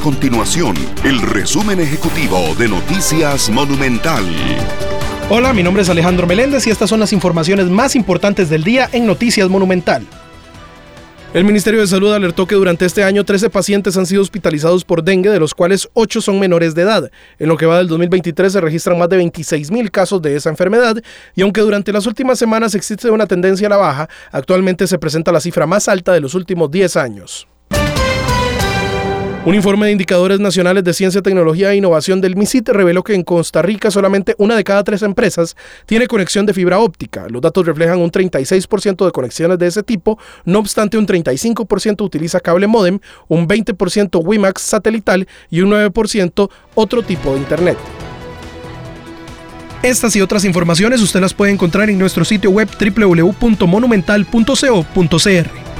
continuación el resumen ejecutivo de Noticias Monumental. Hola, mi nombre es Alejandro Meléndez y estas son las informaciones más importantes del día en Noticias Monumental. El Ministerio de Salud alertó que durante este año 13 pacientes han sido hospitalizados por dengue, de los cuales 8 son menores de edad. En lo que va del 2023 se registran más de 26 mil casos de esa enfermedad y aunque durante las últimas semanas existe una tendencia a la baja, actualmente se presenta la cifra más alta de los últimos 10 años. Un informe de indicadores nacionales de ciencia, tecnología e innovación del MISIT reveló que en Costa Rica solamente una de cada tres empresas tiene conexión de fibra óptica. Los datos reflejan un 36% de conexiones de ese tipo, no obstante un 35% utiliza cable modem, un 20% WiMAX satelital y un 9% otro tipo de Internet. Estas y otras informaciones usted las puede encontrar en nuestro sitio web www.monumental.co.cr.